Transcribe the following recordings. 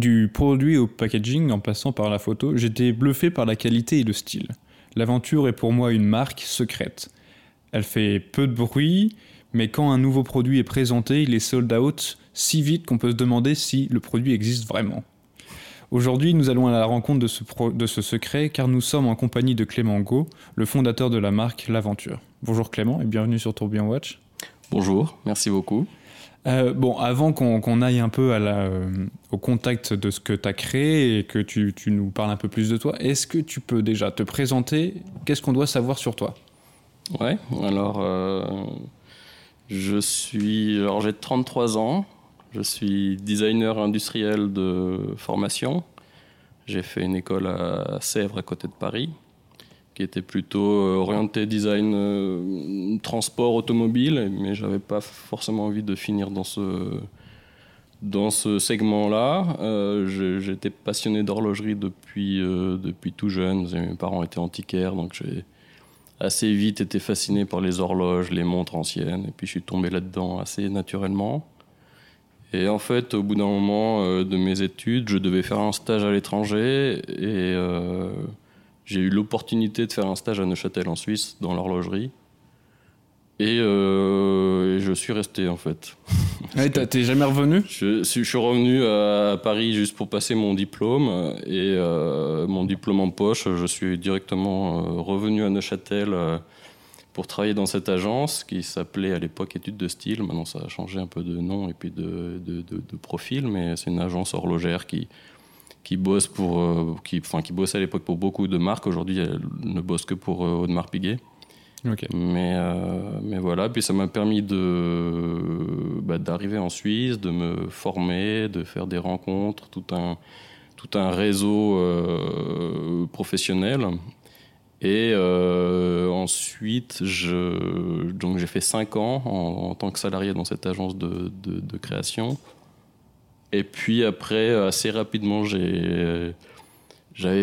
Du produit au packaging en passant par la photo, j'étais bluffé par la qualité et le style. L'aventure est pour moi une marque secrète. Elle fait peu de bruit, mais quand un nouveau produit est présenté, il est sold out si vite qu'on peut se demander si le produit existe vraiment. Aujourd'hui, nous allons à la rencontre de ce, secret car nous sommes en compagnie de Clément Go, le fondateur de la marque L'Aventure. Bonjour Clément et bienvenue sur Tourbillon Watch. Bonjour, merci beaucoup. Euh, bon, avant qu'on aille un peu euh, au contact de ce que tu as créé et que tu, tu, nous parles un peu plus de toi, est-ce que tu peux déjà te présenter? Qu'est-ce qu'on doit savoir sur toi? Ouais, alors euh, je suis. Alors j'ai 33 ans, je suis designer industriel de formation. J'ai fait une école à Sèvres à côté de Paris qui était plutôt euh, orienté design euh, transport automobile, mais j'avais pas forcément envie de finir dans ce, dans ce segment-là. Euh, J'étais passionné d'horlogerie depuis, depuis tout jeune. Mes parents étaient antiquaires, donc j'ai assez vite été fasciné par les horloges, les montres anciennes, et puis je suis tombé là-dedans assez naturellement. Et en fait, au bout d'un moment de mes études, je devais faire un stage à l'étranger j'ai eu l'opportunité de faire un stage à Neuchâtel en Suisse, dans l'horlogerie. Et, euh, je suis resté en fait. Ouais, T'es jamais revenu? Je, je, suis revenu à Paris juste pour passer mon diplôme. Et euh, mon diplôme en poche, je suis directement euh, revenu à Neuchâtel pour travailler dans cette agence qui s'appelait à l'époque Études de style. Maintenant, ça a changé un peu de nom et puis de, de, de, de profil, mais c'est une agence horlogère qui, qui bosse pour, euh, qui, enfin, qui bossait à l'époque pour beaucoup de marques. Aujourd'hui, elle ne bosse que pour euh, Audemars Piguet. Mais, euh, mais voilà, puis ça m'a permis de, bah, d'arriver en Suisse, de me former, de faire des rencontres, tout un, tout un réseau professionnel. Et ensuite, je, donc j'ai fait 5 ans en, en, tant que salarié dans cette agence de, de, de création. Et puis après, assez rapidement, j'avais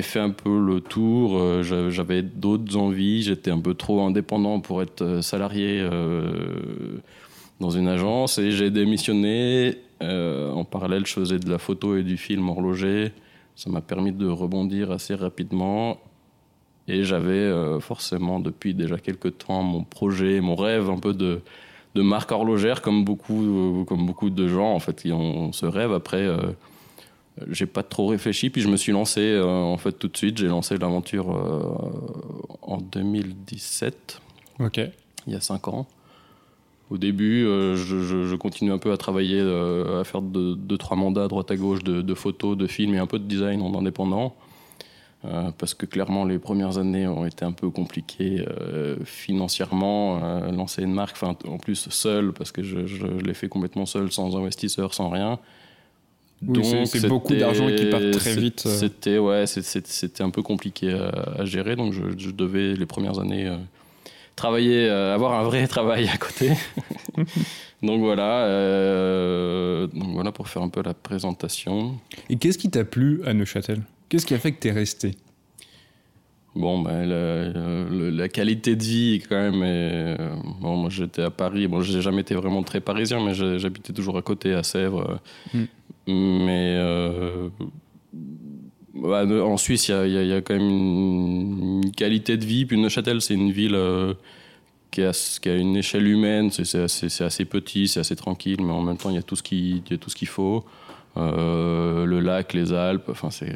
fait un peu le tour, euh, j'avais d'autres envies, j'étais un peu trop indépendant pour être euh, salarié euh, dans une agence et j'ai démissionné. en parallèle, je faisais de la photo et du film horloger. Ça m'a permis de rebondir assez rapidement. Et j'avais forcément depuis déjà quelques temps mon projet, mon rêve un peu de, de marque horlogère comme beaucoup, comme beaucoup de gens en fait qui ont ce rêve. Après, euh, j'ai pas trop réfléchi puis je me suis lancé euh, en fait tout de suite. J'ai lancé l'aventure euh, en 2017. Ok. Il y a cinq ans. Au début, je, je, continue un peu à travailler, à faire deux, deux, trois mandats à droite à gauche de, de photos, de films et un peu de design en indépendant. Euh, parce que clairement les premières années ont été un peu compliquées euh, financièrement. Euh, lancer une marque, en plus seul, parce que je, je l'ai fait complètement seul, sans investisseur, sans rien. Oui, c'est beaucoup d'argent qui part très vite. C'était ouais, c'était un peu compliqué à, à gérer, donc je, je, devais les premières années travailler, avoir un vrai travail à côté. donc voilà, donc voilà pour faire un peu la présentation. Et qu'est-ce qui t'a plu à Neuchâtel? Qu'est-ce qui a fait que tu es resté? Bon, ben, la, la, qualité de vie, quand même. Et, euh, bon, moi, j'étais à Paris. Bon, j'ai jamais été vraiment très parisien, mais j'habitais toujours à côté, à Sèvres. Mm. Mais euh, bah, en Suisse, il y, y a, quand même une, qualité de vie. Puis Neuchâtel, c'est une ville euh, qui, a, qui, a, une échelle humaine. C'est assez, assez, petit, c'est assez tranquille, mais en même temps, il y a tout ce qu'il qu'il faut. Euh, le lac, les Alpes, enfin c'est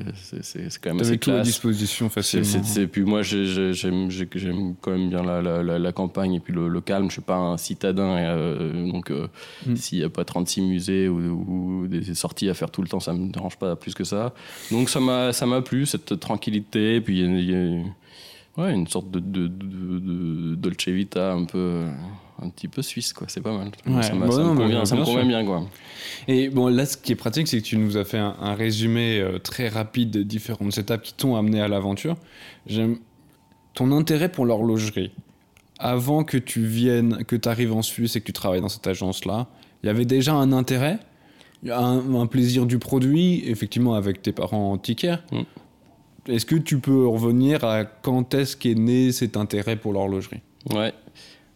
quand même assez tout à disposition facilement. Et puis moi j'aime quand même bien la, la, la, campagne et puis le, le, calme. Je suis pas un citadin euh, donc euh, mm. s'il n'y a pas 36 musées ou, ou, des sorties à faire tout le temps, ça me dérange pas plus que ça. Donc ça m'a ça m'a plu cette tranquillité. Puis il y a, ouais, une sorte de, de, de, de, Dolce Vita un peu un petit peu suisse, quoi. C'est pas mal. Ouais. Ça, bon, ça non, me convient, ça me convient bien, quoi. Et bon, là, ce qui est pratique, c'est que tu nous as fait un, un résumé euh, très rapide des différentes étapes qui t'ont amené à l'aventure. J'aime ton intérêt pour l'horlogerie. Avant que tu viennes, que tu arrives en Suisse et que tu travailles dans cette agence-là, il y avait déjà un intérêt, un, un, plaisir du produit, effectivement, avec tes parents antiquaires. Mm. Est-ce que tu peux revenir à quand est-ce qu'est né cet intérêt pour l'horlogerie? Ouais.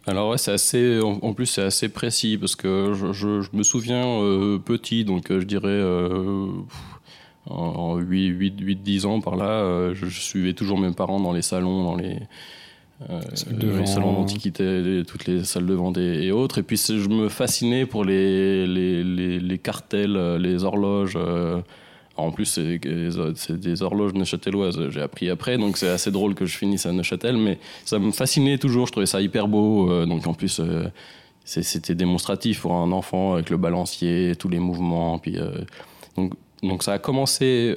Alors ouais, c'est assez. En, plus, c'est assez précis parce que je, je, je me souviens euh, petit, donc euh, je dirais euh, en 8-10 ans par là, je, suivais toujours mes parents dans les salons, dans les, les salons d'antiquité, toutes les salles de vente et, autres. Et puis je me fascinais pour les, les, les, les cartels, les horloges. En plus, c'est des horloges neuchâteloises, j'ai appris après, donc c'est assez drôle que je finisse à Neuchâtel, mais ça me fascinait toujours, je trouvais ça hyper beau. Euh, donc en plus, euh, c'était démonstratif pour un enfant avec le balancier, tous les mouvements. Puis, euh, donc, donc ça a commencé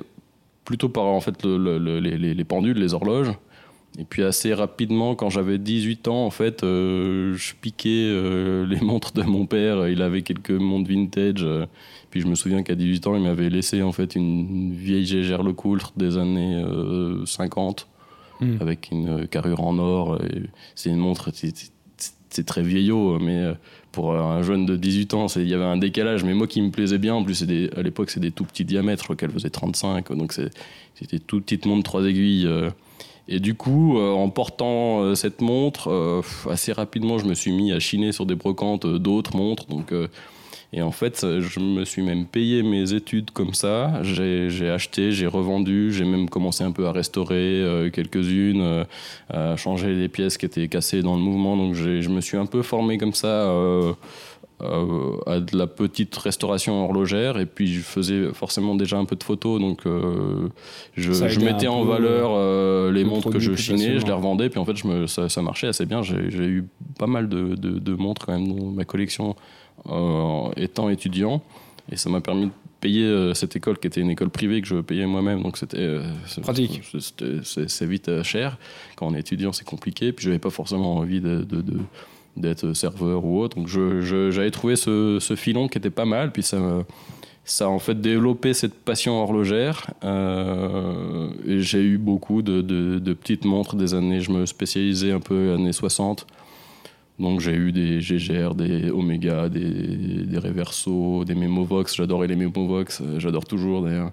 plutôt par en fait les, pendules, les horloges. Et puis assez rapidement, quand j'avais 18 ans, en fait, je piquais les montres de mon père. Il avait quelques montres vintage. Puis je me souviens qu'à 18 ans, il m'avait laissé en fait une vieille Gégère Lecoultre des années 50 euh, hmm. avec une carrure en or. C'est une montre, c'est très vieillot, mais euh, pour un jeune de 18 ans, il y avait un décalage. Mais moi qui me plaisait bien, en plus, des, à l'époque, c'est des tout petits diamètres, je crois qu'elle faisait 35, donc c'était toute petite montre, trois aiguilles. Euh. Et du coup, en portant cette montre, assez rapidement, je me suis mis à chiner sur des brocantes d'autres montres. Donc, et en fait, je me suis même payé mes études comme ça. J'ai acheté, j'ai revendu, j'ai même commencé un peu à restaurer euh, quelques-unes, euh, à changer les pièces qui étaient cassées dans le mouvement. Donc je me suis un peu formé comme ça. Euh, à de la petite restauration horlogère et puis je faisais forcément déjà un peu de photos donc je, mettais en valeur les montres que je chinais je les revendais puis en fait je me, ça, ça marchait assez bien j'ai eu pas mal de, de, de, montres quand même dans ma collection euh, étant étudiant. Et ça m'a permis de payer euh, cette école qui était une école privée que je payais moi-même. Donc c'était euh, pratique. C'est vite cher. Quand on est étudiant, c'est compliqué. Puis je n'avais pas forcément envie de, d'être serveur ou autre. Donc j'avais trouvé ce, filon qui était pas mal. Puis ça, ça a en fait développé cette passion horlogère. et j'ai eu beaucoup de, de, petites montres des années. Je me spécialisais un peu années 60. Donc j'ai eu des GGR, des Omega, des, des Reverso, des Memovox. J'adorais les Memovox, euh, j'adore toujours d'ailleurs.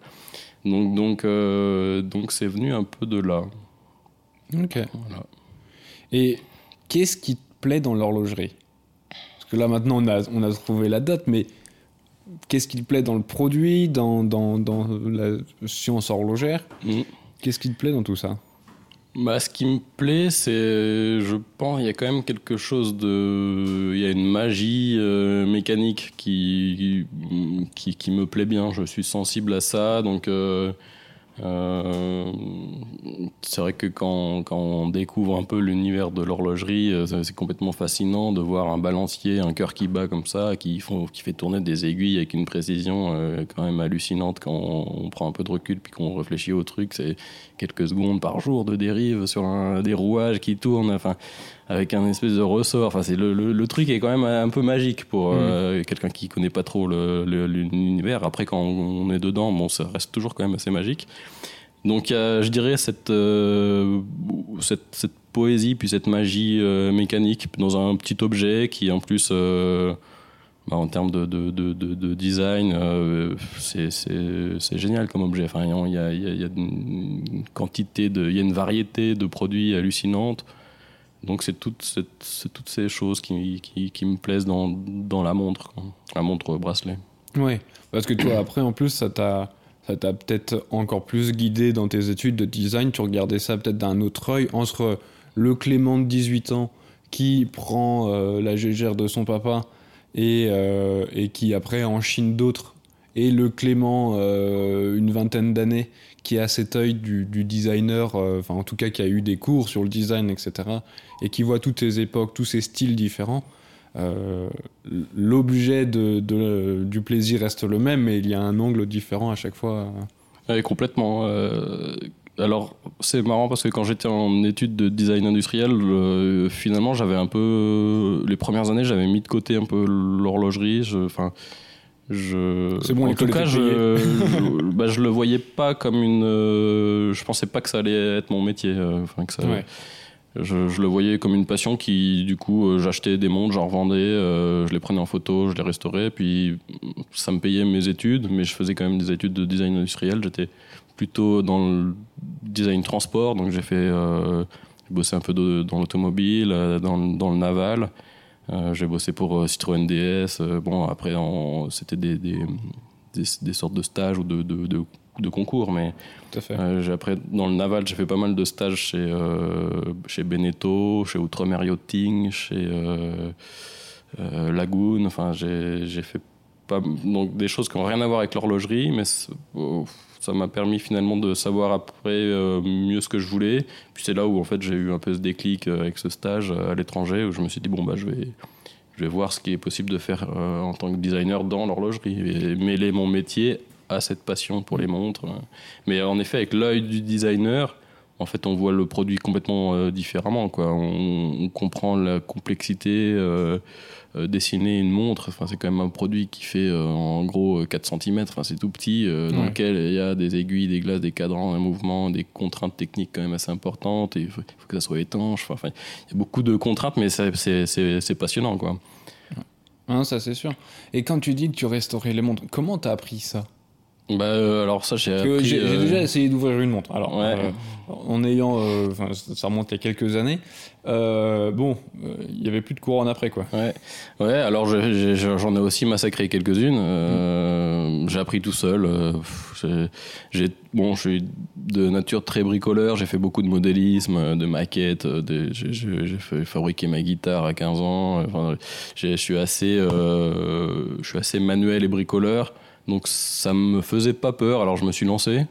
Donc donc euh, donc c'est venu un peu de là. Ok. Et qu'est-ce qui plaît dans l'horlogerie Parce que là maintenant on a, on a trouvé la date, mais qu'est-ce qui te plaît dans le produit, dans, dans, dans la science horlogère mm. Qu'est-ce qui te plaît dans tout ça bah, ce qui me plaît, c'est, je pense, il y a quand même quelque chose de, il y a une magie euh, mécanique qui, qui, qui me plaît bien. Je suis sensible à ça, donc euh, euh, c'est vrai que quand, quand, on découvre un peu l'univers de l'horlogerie, euh, c'est complètement fascinant de voir un balancier, un cœur qui bat comme ça, qui, font, qui fait tourner des aiguilles avec une précision euh, quand même hallucinante quand on, prend un peu de recul puis qu'on réfléchit au truc. C'est quelques secondes par jour de dérive sur un, des rouages qui tournent. Enfin, avec un espèce de ressort. Enfin, c'est le, le, truc est quand même un peu magique pour mm. quelqu'un qui connaît pas trop l'univers. Après, quand on est dedans, bon, ça reste toujours quand même assez magique. Donc, je dirais cette, euh, cette, cette, poésie puis cette magie euh, mécanique dans un petit objet qui, en plus, euh, bah, en termes de, de, de, de design, c'est génial comme objet. Enfin, il y a, y, a, y a, une quantité, de, il y a une variété de produits hallucinantes. Donc c'est toutes, ces choses qui, me plaisent dans, la montre, la montre bracelet. Oui, parce que toi après en plus ça t'a peut-être encore plus guidé dans tes études de design. Tu regardais ça peut-être d'un autre œil entre le Clément de 18 ans qui prend euh, la gégère de son papa et, euh, et qui après enchine d'autres et le Clément euh, une vingtaine d'années qui a cet œil du, designer, enfin en tout cas qui a eu des cours sur le design, etc. et qui voit toutes ces époques, tous ces styles différents. Euh, l'objet du plaisir reste le même, mais il y a un angle différent à chaque fois. Oui, complètement. Euh, alors, c'est marrant parce que quand j'étais en études de design industriel, finalement, j'avais un peu. Les premières années, j'avais mis de côté un peu l'horlogerie. Enfin. C'est bon, en tout cas, je, je, bah, je, le voyais pas comme une. je pensais pas que ça allait être mon métier. Enfin, que ça. Je, le voyais comme une passion qui, du coup, euh, j'achetais des montres, j'en revendais, euh, je les prenais en photo, je les restaurais, puis ça me payait mes études, mais je faisais quand même des études de design industriel. J'étais plutôt dans le design transport, donc j'ai fait, euh, bossé un peu dans l'automobile, dans, dans, le naval. J'ai bossé pour Citroën DS. bon, après, c'était des, des, des, sortes de stages ou de, de, de concours, mais Tout à fait. euh, j'ai après dans le naval, j'ai fait pas mal de stages chez euh, chez Beneteau, chez Outremer Yachting, chez euh, euh, Lagoon. Enfin, j'ai j'ai fait donc des choses qui n'ont rien à voir avec l'horlogerie, mais oh, ça m'a permis finalement de savoir après euh, mieux ce que je voulais. Puis c'est là où en fait j'ai eu un peu ce déclic euh, avec ce stage euh, à l'étranger où je me suis dit bon bah je vais je vais voir ce qui est possible de faire en tant que designer dans l'horlogerie et mêler mon métier à cette passion pour les montres. Mais en effet, avec l'œil du designer, en fait, on voit le produit complètement euh, différemment. Quoi. On, on comprend la complexité. euh, euh, dessiner une montre, enfin, c'est quand même un produit qui fait en gros euh, 4 cm, enfin, c'est tout petit, dans lequel il y a des aiguilles, des glaces, des cadrans, un mouvement, des contraintes techniques quand même assez importantes, il faut, que ça soit étanche. Enfin, il y a beaucoup de contraintes, mais c'est- passionnant. Quoi. Hein, ça, c'est sûr. Et quand tu dis que tu restaurais les montres, comment t'as appris ça? Bah, euh, alors ça, j'ai J'ai euh, déjà essayé d'ouvrir une montre. Alors, Ouais. euh, en ayant. euh, Enfin, ça remonte il y a quelques années. Euh, bon, il y avait plus de couronne après, quoi. Ouais, ouais. Alors je- je- je- j'en ai aussi massacré quelques-unes. Euh, J'ai appris tout seul. j'ai- bon, je suis de nature très bricoleur. J'ai fait beaucoup de modélisme, de maquettes. J'ai fabriquer ma guitare à 15 ans. Enfin, je suis assez, euh, je suis assez manuel et bricoleur. Donc ça me faisait pas peur. Alors je me suis lancé.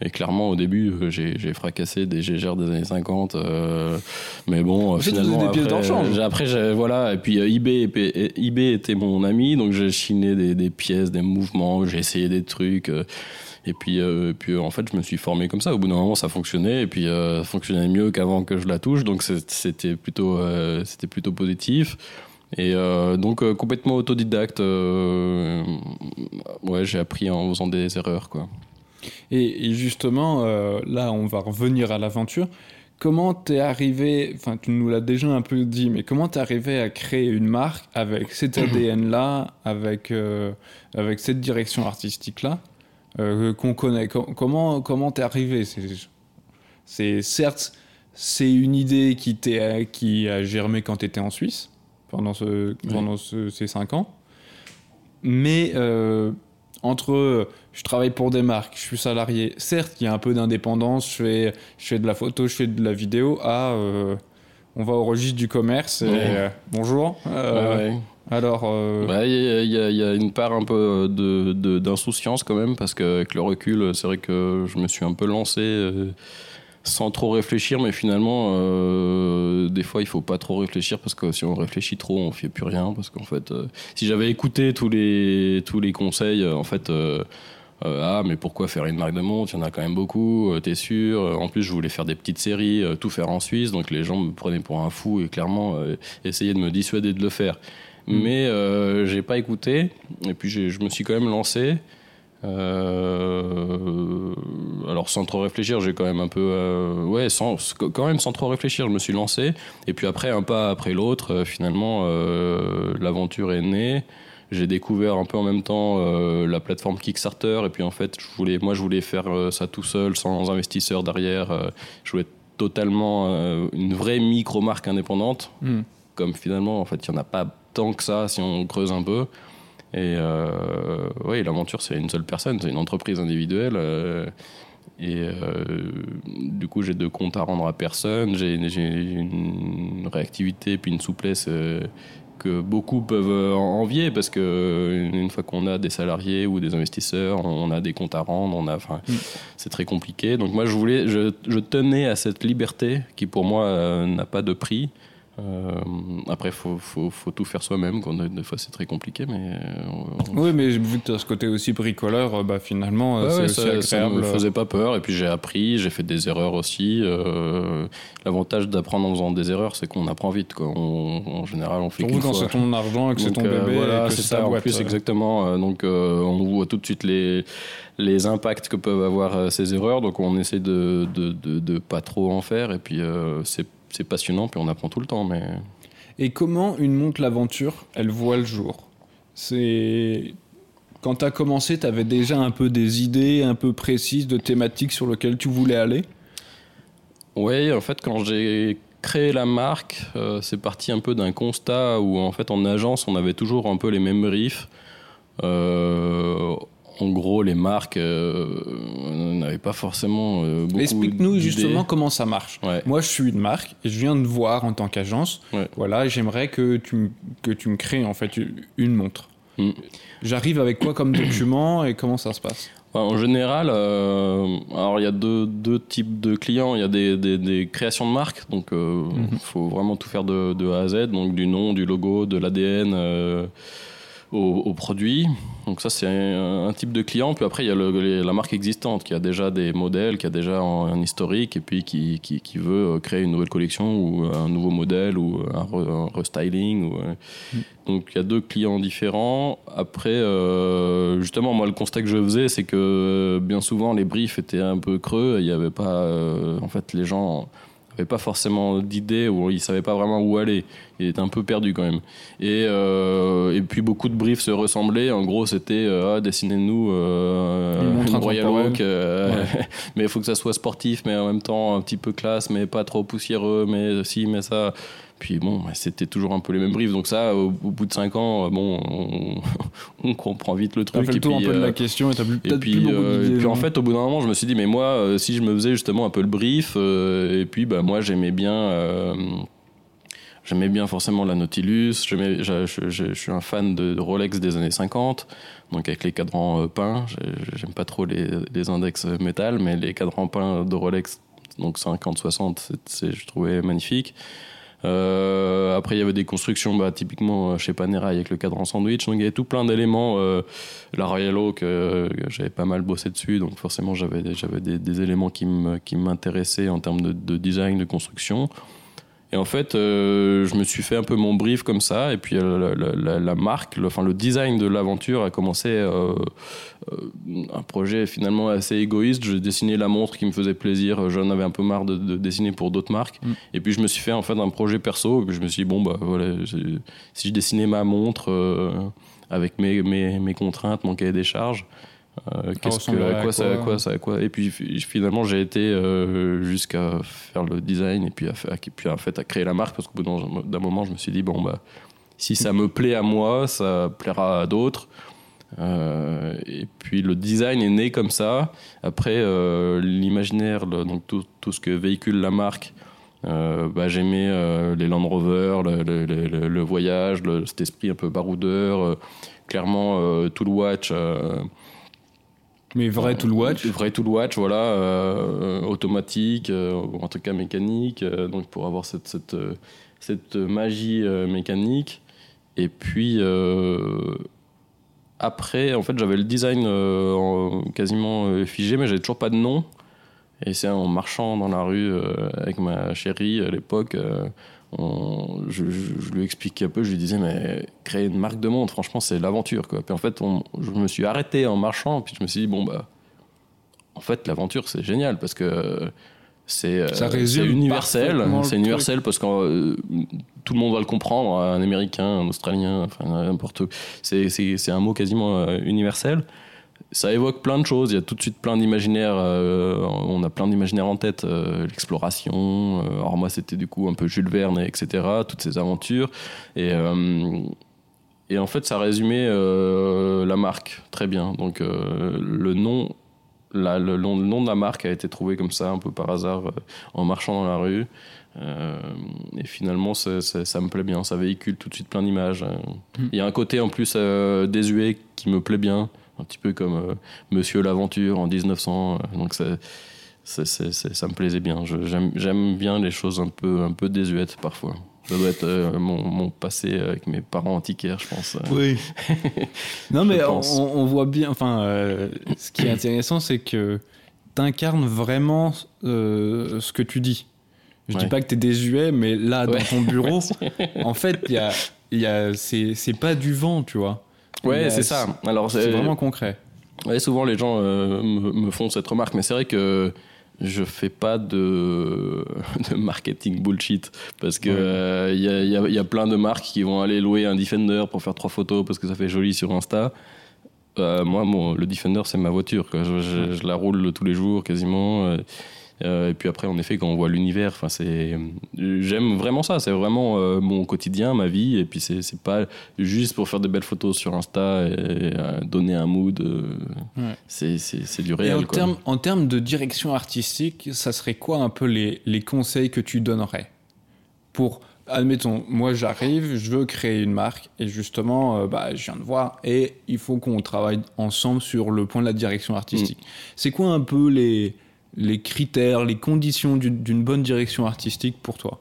Et clairement, au début, euh, j'ai fracassé des gégères des années 50. euh, mais bon, euh, En fait, vous finalement, des pièces après, rechange. j'ai- après, voilà. Et puis euh, eBay, était- eBay était mon ami, donc j'ai chiné des, des pièces, des mouvements, j'ai essayé des trucs. euh, et puis, euh, puis euh, en fait, je me suis formé comme ça. Au bout d'un moment, ça fonctionnait, et puis euh, ça fonctionnait mieux qu'avant que je la touche, donc c'était plutôt, euh, c'était plutôt positif. Et euh, donc euh, complètement autodidacte. euh, ouais, j'ai appris en faisant des erreurs, quoi. Et, et justement, là, on va revenir à l'aventure. Comment t'es arrivé, enfin, tu nous l'as déjà un peu dit, mais comment t'es arrivé à créer une marque avec cet ADN-là, avec, euh, avec cette direction artistique-là, euh, qu'on connaît? Com- Comment comment t'es arrivé? C'est- certes, c'est une idée qui, qui a germé quand t'étais en Suisse, pendant, ce, pendant ce- ces cinq ans, mais euh, entre je travaille pour des marques, je suis salarié, certes, il y a un peu d'indépendance, je fais, je fais de la photo, je fais de la vidéo, à euh, on va au registre du commerce et Ouais. euh, bonjour. Ouais. Alors, euh, Bah, Il y, a- il y il y a une part un peu de- de- d'insouciance quand même, parce qu'avec le recul, c'est vrai que je me suis un peu lancé sans trop réfléchir, mais finalement, euh, des fois, il faut pas trop réfléchir, parce que si on réfléchit trop, on fait plus rien, parce qu'en fait, euh, si j'avais écouté tous les, tous les conseils, euh, en fait... ah, mais pourquoi faire une marque de montre? Il y en a quand même beaucoup, t'es sûr? En plus, je voulais faire des petites séries, tout faire en Suisse, donc les gens me prenaient pour un fou et clairement essayaient de me dissuader de le faire. Mm. Mais j'ai pas écouté, et puis je me suis quand même lancé. Euh, alors sans trop réfléchir, j'ai quand même un peu, euh, ouais, sans, quand même sans trop réfléchir, je me suis lancé. Et puis après, un pas après l'autre, euh, finalement, l'aventure est née. J'ai découvert un peu en même temps la plateforme Kickstarter. Et puis en fait, je voulais, moi, je voulais faire ça tout seul, sans investisseur derrière. Je voulais être totalement une vraie micro-marque indépendante. hmm. Comme finalement, en fait, il n'y en a pas tant que ça si on creuse un peu. Et euh, oui, l'aventure, c'est une seule personne, c'est une entreprise individuelle. euh, et euh, du coup, j'ai deux comptes à rendre à personne. J'ai une réactivité puis une souplesse euh, que beaucoup peuvent envier parce que une fois qu'on a des salariés ou des investisseurs, on a des comptes à rendre, on a, enfin, Mm. c'est très compliqué. Donc moi, je voulais, je, je tenais à cette liberté qui pour moi euh, n'a pas de prix. Euh, après, faut, faut, faut tout faire soi-même. quand Des fois, c'est très compliqué, mais euh, on- Oui, mais vu que tu as ce côté aussi bricoleur, euh, bah, finalement, euh, Ouais, c'est ouais, aussi ça, ça agréable. me faisait pas peur. Et puis j'ai appris, j'ai fait des erreurs aussi. Euh, L'avantage d'apprendre en faisant des erreurs, c'est qu'on apprend vite. Quoi. On- en général, on fait Surtout quand c'est ton argent et que c'est ton euh, bébé voilà, que c'est ça. En plus, euh. exactement. Euh, Donc, euh, on voit tout de suite les les impacts que peuvent avoir euh, ces erreurs. Donc, on essaie de de, de, de pas trop en faire. Et puis, euh, c'est c'est passionnant. Puis, on apprend tout le temps. Mais Et comment une montre l'aventure, elle voit le jour? C'est quand tu as commencé, tu avais déjà un peu des idées un peu précises de thématiques sur lesquelles tu voulais aller? Oui, en fait, quand j'ai créé la marque, euh, c'est parti un peu d'un constat où, en fait, en agence, on avait toujours un peu les mêmes briefs. Euh, en gros, les marques, euh, j'avais pas forcément euh, beaucoup. Explique-nous justement comment ça marche. Ouais. Moi, je suis une marque et je viens de voir en tant qu'agence. Ouais. Voilà, j'aimerais que tu, que tu me crées en fait une montre. Mm. J'arrive avec quoi comme document et comment ça se passe? En général, euh, alors il y a deux, deux types de clients. Il y a des, des, des créations de marques, donc il Mhm. faut vraiment tout faire de, de A à Z, donc du nom, du logo, de l'ADN euh, au, au produit. Donc ça c'est un, un type de client. Puis après il y a le- les- la marque existante qui a déjà des modèles, qui a déjà un, un historique et puis qui, qui, qui veut euh, créer une nouvelle collection ou un nouveau modèle ou un, re- un restyling. Ou, euh, donc il y a deux clients différents. Après, euh, justement, moi le constat que je faisais, c'est que bien souvent les briefs étaient un peu creux. Il n'y avait pas, euh, en fait, les gens n'avaient pas forcément d'idée ou ils savaient pas vraiment où aller. Ils étaient un peu perdus quand même. Et, euh, et puis beaucoup de briefs se ressemblaient. En gros, c'était euh, ah, dessinez-nous euh, Une Royal. Oak, euh, mais il faut que ça soit sportif, mais en même temps un petit peu classe, mais pas trop poussiéreux, mais si, mais ça. Puis bon, bah, c'était toujours un peu les mêmes briefs. Donc ça, au, au bout de 5 ans, euh, bon, on, on comprend vite le truc. fait le et tour un puis, peu de euh, la question et t'as plus- et puis, plus beaucoup euh, et puis en fait, au bout d'un moment, je me suis dit, mais moi, euh, si je me faisais justement un peu le brief, euh, et puis bah, moi, j'aimais bien, euh, j'aimais bien forcément la Nautilus. Je, je- je- je suis un fan de Rolex des années 50, donc avec les cadrans euh, peints. J'ai- J'aime pas trop les, les index métal, mais les cadrans peints de Rolex, donc 50-60, c'est- c'est- je trouvais magnifique. Euh, après, il y avait des constructions, bah, typiquement euh, chez Panerai avec le cadran sandwich. Donc, il y avait tout plein d'éléments. euh, la Royal Oak, j'avais pas mal bossé dessus, donc forcément, j'avais des, des éléments qui me- qui m'intéressaient en termes de, de design, de construction. Et en fait, euh, je me suis fait un peu mon brief comme ça, et puis euh, la, la- la- la marque, le, enfin, le design de l'aventure a commencé euh, euh, un projet finalement assez égoïste. Je dessinais la montre qui me faisait plaisir. J'en avais un peu marre de, de dessiner pour d'autres marques. Mm. Et puis je me suis fait en fait un projet perso. Et puis je me suis dit, bon, bah voilà, si je dessinais ma montre avec mes, mes, mes contraintes, mon cahier des charges, euh, qu'est-ce que, à à quoi, ça, quoi à quoi, ça, à quoi Et puis fi- finalement, j'ai été euh, jusqu'à faire le design et puis, à, et puis en fait à créer la marque parce qu'au bout d'un- moment, je me suis dit, bon, bah si ça me plaît à moi, ça plaira à d'autres. Euh, et puis le design est né comme ça. Après, l'imaginaire, donc tout, tout ce que véhicule la marque, euh, bah, j'aimais euh, les Land Rover, le, le- le- le- le voyage, cet esprit un peu baroudeur. euh, clairement, Tool Watch. euh, Mais vrai tout le watch. Vrai Tool Watch, voilà, euh, automatique, euh, ou en tout cas mécanique, euh, donc pour avoir cette, cette, euh, cette magie mécanique. Et puis après, en fait, j'avais le design en- quasiment figé, mais j'avais toujours pas de nom. Et c'est en marchant dans la rue avec ma chérie à l'époque, on- je, je- je lui expliquais un peu, je lui disais, mais créer une marque de montre, franchement, c'est l'aventure. Quoi. Puis en fait, on- je me suis arrêté en marchant, puis je me suis dit, bon, bah, en fait, l'aventure, c'est génial parce que c'est euh, universel. le C'est universel parce que euh, tout le monde va le comprendre, un Américain, un Australien, enfin n'importe où. C'est- C'est c'est un mot quasiment euh, universel. Ça évoque plein de choses. Il y a tout de suite plein d'imaginaires. euh, on a plein d'imaginaires en tête. euh, L'exploration. euh, alors moi, c'était du coup un peu Jules Verne, etc. Toutes ces aventures. Et, et en fait, ça résumait la marque très bien. Donc le nom, la- le, nom, le nom de la marque a été trouvé comme ça, un peu par hasard, en marchant dans la rue. Et finalement, ça me plaît bien. Ça véhicule tout de suite plein d'images. euh. Mm. Il y a un côté en plus désuet qui me plaît bien, un petit peu comme euh, Monsieur l'Aventure en 1900. euh, donc ça, ça me plaisait bien. J'aime bien les choses un peu, un peu désuètes parfois. Ça doit être euh, mon, mon passé avec mes parents antiquaires, je pense. Oui. non, mais on, voit bien. Enfin, euh, ce qui est intéressant, c'est que t'incarnes vraiment euh, ce que tu dis. Je dis Ouais. pas que t'es désuet, mais là, dans ton bureau, en fait, il y a, il y a, c'est c'est pas du vent, tu vois. Ouais, c'est ça. Alors, C'est vraiment concret. Ouais, souvent les gens euh, me, me font cette remarque, mais c'est vrai que je fais pas de, de marketing bullshit parce que Ouais. euh, il y, a, il y a- il y a plein de marques qui vont aller louer un Defender pour faire trois photos parce que ça fait joli sur Insta. Euh, moi, le Defender, c'est ma voiture. quoi. Je, je- je la roule tous les jours quasiment. Euh, et puis après, en effet, quand on voit l'univers, enfin, c'est, j'aime vraiment ça. C'est vraiment mon quotidien, ma vie. Et puis c'est, c'est pas juste pour faire des belles photos sur Insta et, donner un mood. C'est, c'est, c'est du réel. Et en, en termes de direction artistique, ça serait quoi un peu les, les conseils que tu donnerais pour admettons, moi j'arrive, je veux créer une marque et justement, euh, bah, je viens de voir et il faut qu'on travaille ensemble sur le point de la direction artistique. Mm. C'est quoi un peu les, les critères, les conditions d'une bonne direction artistique pour toi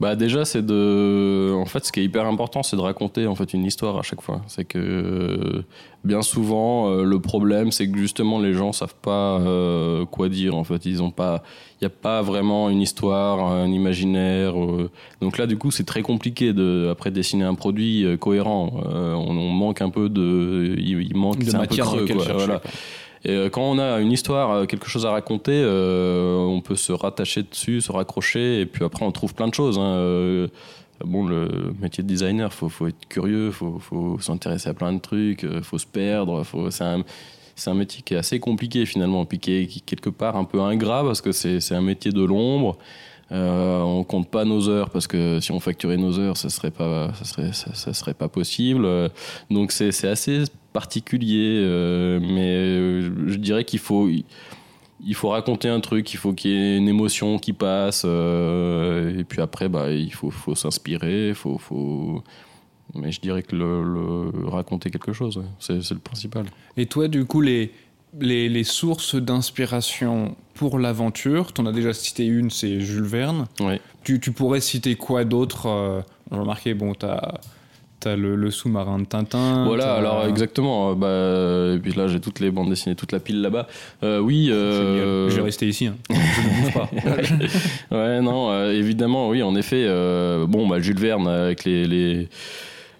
bah déjà c'est de en fait ce qui est hyper important c'est de raconter en fait une histoire à chaque fois. C'est que bien souvent euh, le problème c'est que justement les gens savent pas euh, quoi dire en fait. Ils ont pas il y a pas vraiment une histoire un imaginaire euh. donc là du coup c'est très compliqué de après dessiner un produit cohérent. On, manque un peu de il, manque de matière un peu creux, quoi, voilà. Et euh, quand on a une histoire, euh, quelque chose à raconter, euh, on peut se rattacher dessus, se raccrocher, et puis après on trouve plein de choses. Hein. Bon, le métier de designer, faut, faut être curieux, faut, faut s'intéresser à plein de trucs, faut se perdre. C'est un, métier qui est assez compliqué finalement, puis qui est, quelque part un peu ingrat parce que c'est un métier de l'ombre. Euh, on compte pas nos heures parce que si on facturait nos heures, ça serait pas, ça serait, ça, serait pas possible. Donc c'est, c'est assez particulier, euh, mais euh, je dirais qu'il faut, il faut raconter un truc, il faut qu'il y ait une émotion qui passe, euh, et puis après, bah, il faut, faut s'inspirer, faut, faut... Mais je dirais que le, raconter quelque chose, c'est, le principal. Et toi, du coup, les, les, les sources d'inspiration pour l'aventure, tu en as déjà cité une, c'est Jules Verne. Tu, tu, pourrais citer quoi d'autre On a remarqué, bon, tu as T'as le, sous-marin de Tintin. Voilà, alors exactement. Euh, bah, et puis là, j'ai toutes les bandes dessinées, toute la pile là-bas. Euh, oui. Euh... Je vais rester ici. Hein. Je ne pas. ouais, non, euh, évidemment, oui, en effet. bon, bah, Jules Verne avec les, les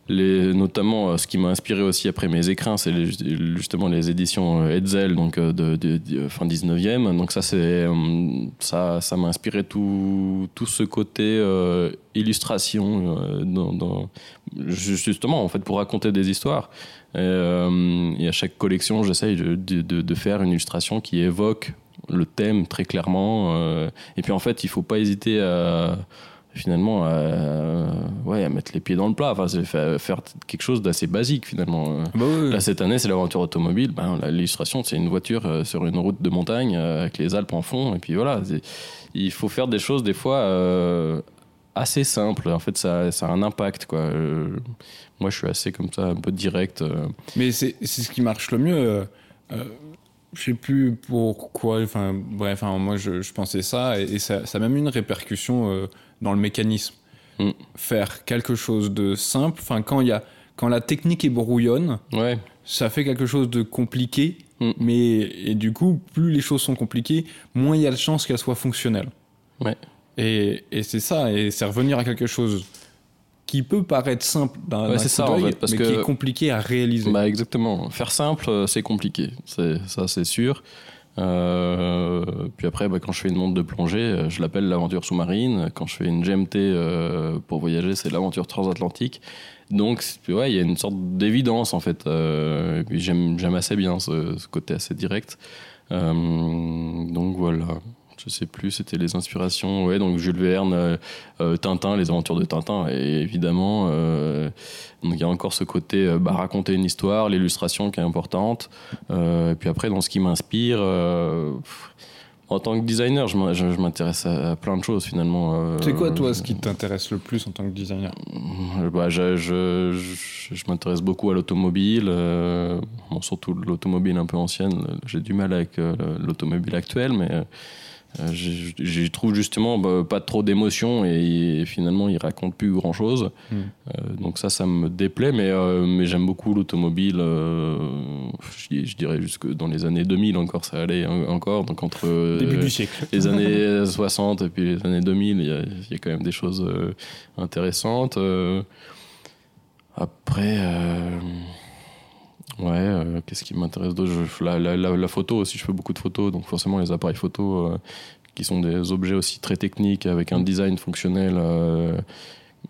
notamment, euh, ce qui m'a inspiré aussi après mes écrins, c'est justement les éditions euh, Hetzel, donc euh, de, fin 19e. Donc ça, ça, m'a inspiré tout, ce côté illustration, justement en fait pour raconter des histoires. Et, à chaque collection, j'essaye de, faire une illustration qui évoque le thème très clairement. et puis en fait, il faut pas hésiter à finalement euh, ouais, à mettre les pieds dans le plat, enfin, faire, faire quelque chose d'assez basique finalement. Bah Là, cette année, c'est l'aventure automobile. Ben, L'illustration, c'est une voiture euh, sur une route de montagne euh, avec les Alpes en fond. Et puis voilà, il faut faire des choses des fois assez simples. En fait, ça, ça a un impact. Quoi. moi, je suis assez comme ça, un peu direct. Mais c'est ce qui marche le mieux. Je sais plus pourquoi, enfin bref, moi je, je, pensais ça et, ça, ça, a même une répercussion dans le mécanisme. Mm. Faire quelque chose de simple, enfin quand y a quand la technique est brouillonne, ouais. ça fait quelque chose de compliqué, mm. mais et du coup, plus les choses sont compliquées, moins il y a de chances qu'elles soient fonctionnelles. Ouais. Et, et c'est ça, et c'est revenir à quelque chose qui peut paraître simple d'un ouais, ça, en fait, parce mais que... qui est compliqué à réaliser. Bah exactement. Faire simple, euh, c'est compliqué. C'est ça, c'est sûr. Euh, puis après, bah, quand je fais une montre de plongée, euh, je l'appelle l'aventure sous-marine. Quand je fais une GMT euh, pour voyager, c'est l'aventure transatlantique. Donc, ouais, il y a une sorte d'évidence en fait. j'aime assez bien ce, ce, côté assez direct. donc voilà je sais plus, c'était les inspirations, ouais, donc Jules Verne, euh, euh, Tintin, les aventures de Tintin, et évidemment, euh, il y a encore ce côté bah, raconter une histoire, l'illustration qui est importante, et puis après, dans ce qui m'inspire, en tant que designer, je m'intéresse à, plein de choses finalement. C'est quoi toi ce qui t'intéresse le plus en tant que designer? Bah, Je, je, je m'intéresse beaucoup à l'automobile, bon, surtout l'automobile un peu ancienne. J'ai du mal avec l'automobile actuelle, mais j'y trouve justement bah, pas trop d'émotion et, finalement il raconte plus grand chose. Hmm. Euh, donc ça, ça me déplaît, mais, euh, mais j'aime beaucoup l'automobile. Je, dirais jusque dans les années 2000 encore, ça allait encore. Donc entre Début du siècle. les années 60 et puis les années 2000, il y a, il y a quand même des choses intéressantes. après. Ouais, euh, qu'est-ce qui m'intéresse d'autre? La, la, la, photo aussi, je fais beaucoup de photos, donc forcément les appareils photo euh, qui sont des objets aussi très techniques avec un design fonctionnel euh,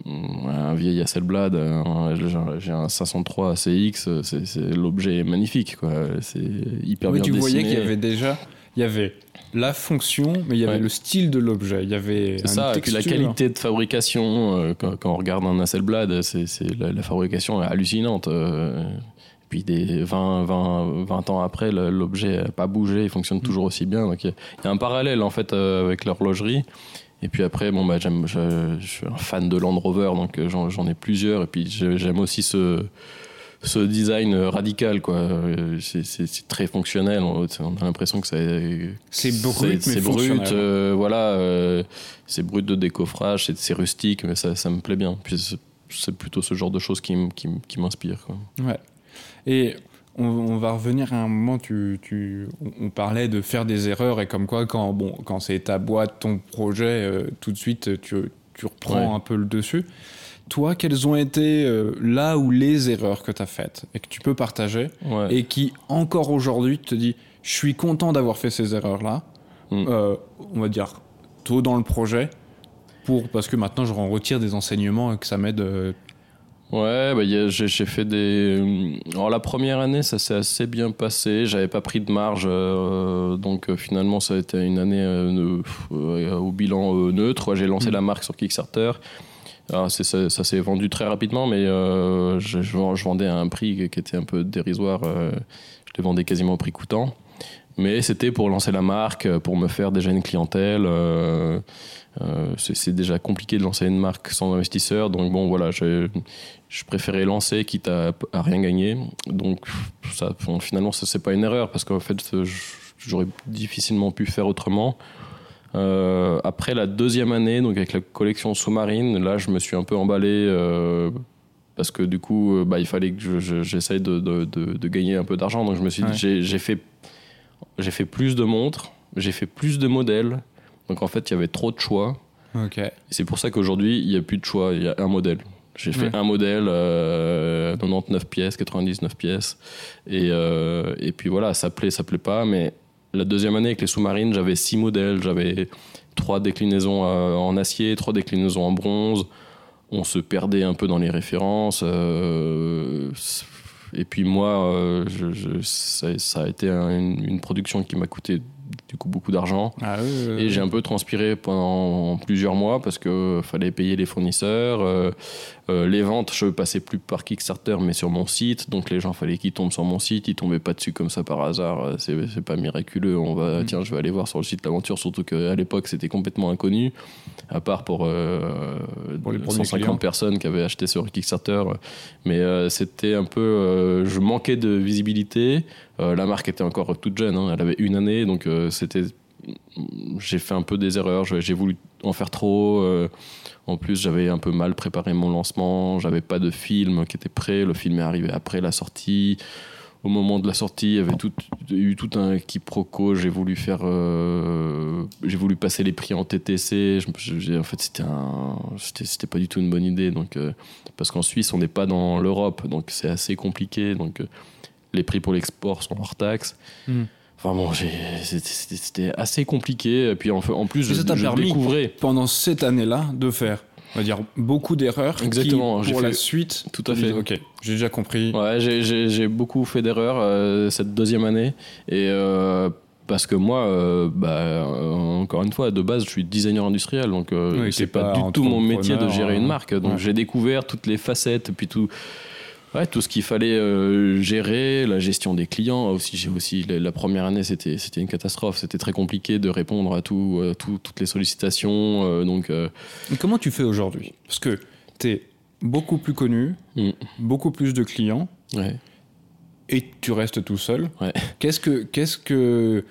un vieil Hasselblad, un- j'ai- un 503 ACX, c'est- l'objet est magnifique, quoi. C'est hyper Oui, bien tu voyais dessiné. qu'il y avait déjà, il y avait la fonction, mais il y avait Ouais. le style de l'objet. Il y avait ça, et puis la texture. qualité de fabrication, euh, quand, quand on regarde un Hasselblad, c'est- la, la fabrication est hallucinante. Puis des 20, 20, 20 ans après, l'objet n'a pas bougé, il fonctionne toujours aussi bien. Donc il y, a- un parallèle en fait euh, avec l'horlogerie. Et puis après, bon, bah, j'aime, je, je suis un fan de Land Rover, donc euh, j'en, ai plusieurs. Et puis j'ai- j'aime aussi ce, ce design radical, quoi. Euh, C'est, c'est- c'est très fonctionnel. On, a l'impression que ça, C'est brut, c'est brut, euh, voilà, euh, c'est brut de décoffrage, c'est, c'est rustique, mais ça, ça me plaît bien. Puis c'est, c'est plutôt ce genre de choses qui, qui, m'inspire. Ouais. Et on, on va revenir à un moment, tu, tu, on- on parlait de faire des erreurs et comme quoi, quand, bon, quand c'est ta boîte, ton projet, euh, tout de suite, tu, tu reprends Ouais. un peu le dessus. Toi, quelles ont été euh, là où les erreurs que tu as faites et que tu peux partager Ouais. et qui, encore aujourd'hui, te dit Je suis content d'avoir fait ces erreurs-là, Mm. euh, on va dire tôt dans le projet, pour, parce que maintenant, je en retire des enseignements et que ça m'aide. Euh, Ouais, bah, j'ai, fait des. Alors la première année, ça s'est assez bien passé. J'avais pas pris de marge, euh, donc euh, finalement, ça a été une année euh, euh, au bilan euh, neutre. J'ai lancé Mm. la marque sur Kickstarter. Alors, ça, ça s'est vendu très rapidement, mais euh, je, je vend- je vendais à un prix qui était un peu dérisoire. euh, je les vendais quasiment au prix coûtant. Mais c'était pour lancer la marque, pour me faire déjà une clientèle. euh, euh, c'est déjà compliqué de lancer une marque sans investisseur. Donc bon, voilà, je, je préférais lancer quitte à, à rien gagner. Donc ça, bon, finalement, ça c'est pas une erreur parce qu'en fait, j'aurais difficilement pu faire autrement. Euh, après la deuxième année, donc avec la collection sous-marine, là, je me suis un peu emballé euh, parce que du coup, euh, bah, il fallait que je- je- j'essaye de, de- de- de gagner un peu d'argent. Donc je me suis dit, Ouais. j'ai fait, j'ai fait plus de montres, j'ai fait plus de modèles. Donc en fait, il y avait trop de choix. Ok. Et c'est pour ça qu'aujourd'hui, il n'y a plus de choix, il y a un modèle. J'ai fait un modèle, euh, 99 pièces, 99 pièces. Et, euh, et puis voilà, ça plaît, ça plaît pas. Mais la deuxième année avec les sous-marines, j'avais six modèles. J'avais trois déclinaisons euh, en acier, trois déclinaisons en bronze. On se perdait un peu dans les références. euh, et puis moi, euh, je- je- ça, ça a été un- une, une production qui m'a coûté du coup beaucoup d'argent. Ah, oui, oui, Et j'ai un peu transpiré pendant plusieurs mois parce que fallait payer les fournisseurs. euh, euh, les ventes, je passais plus par Kickstarter mais sur mon site. Donc les gens, fallait qu'ils tombent sur mon site. Ils tombaient pas dessus comme ça par hasard. euh, C'est c'est pas miraculeux. On va, Mm. tiens, je vais aller voir sur le site l'aventure. Surtout qu'à l'époque, c'était complètement inconnu. À part pour, euh, Pour les premiers 150 clients. personnes qui avaient acheté sur Kickstarter. Mais c'était un peu. je manquais de visibilité. Euh, la marque était encore toute jeune. hein. Elle avait une année. Donc euh, c'était j'ai fait un peu des erreurs, j'ai voulu en faire trop. euh, en plus, j'avais un peu mal préparé mon lancement, j'avais pas de film qui était prêt, le film est arrivé après la sortie. Au moment de la sortie, il y avait eu tout un quiproquo. J'ai voulu faire, j'ai voulu passer les prix en TTC. En fait, c'était pas du tout une bonne idée. Donc, parce qu'en Suisse, on n'est pas dans l'Europe, donc c'est assez compliqué. Donc, les prix pour l'export sont hors taxe. Hmm. Enfin bon, c'était- assez compliqué. Et puis en, plus, je, ça je permis découvrais. pendant cette année-là de faire, on va dire, beaucoup d'erreurs. qui, Exactement, j'ai Pour la suite. Tout à fait. Ok, j'ai déjà compris. Ouais, j'ai- beaucoup fait d'erreurs euh, cette deuxième année. Et euh, parce que moi, euh, bah, encore une fois, de base, je suis designer industriel. Donc, Oui, c'est pas, pas du tout mon métier de gérer une euh, marque. Donc, ouais. j'ai découvert toutes les facettes, puis tout. Ouais, tout ce qu'il fallait euh, gérer, la gestion des clients aussi. J'ai aussi la, la première année, c'était c'était une catastrophe. C'était très compliqué de répondre à tout, euh, tout- toutes les sollicitations. euh, donc, Et comment tu fais aujourd'hui? Parce que tu es beaucoup plus connu, Mm. beaucoup plus de clients, ouais. et tu restes tout seul. Ouais. Qu'est-ce que, qu'est-ce que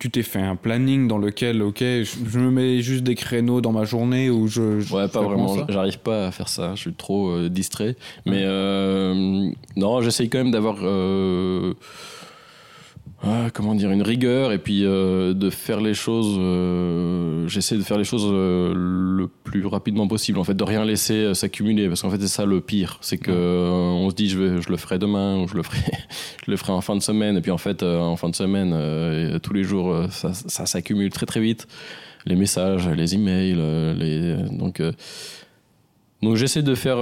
tu t'es fait un planning dans lequel, ok, je, je me mets juste des créneaux dans ma journée où je. je Ouais, pas vraiment. J'arrive pas à faire ça. Je suis trop euh, distrait. Mais euh, non, j'essaye quand même d'avoir. euh, ah, comment dire une rigueur et puis euh, de faire les choses euh, j'essaie de faire les choses euh, le plus rapidement possible en fait de rien laisser euh, s'accumuler parce qu'en fait c'est ça le pire. C'est que euh, on se dit je vais je le ferai demain ou je le ferai je le ferai en fin de semaine. Et puis en fait euh, en fin de semaine tous les jours ça, ça s'accumule très très vite. Les messages les emails les donc Donc j'essaie de faire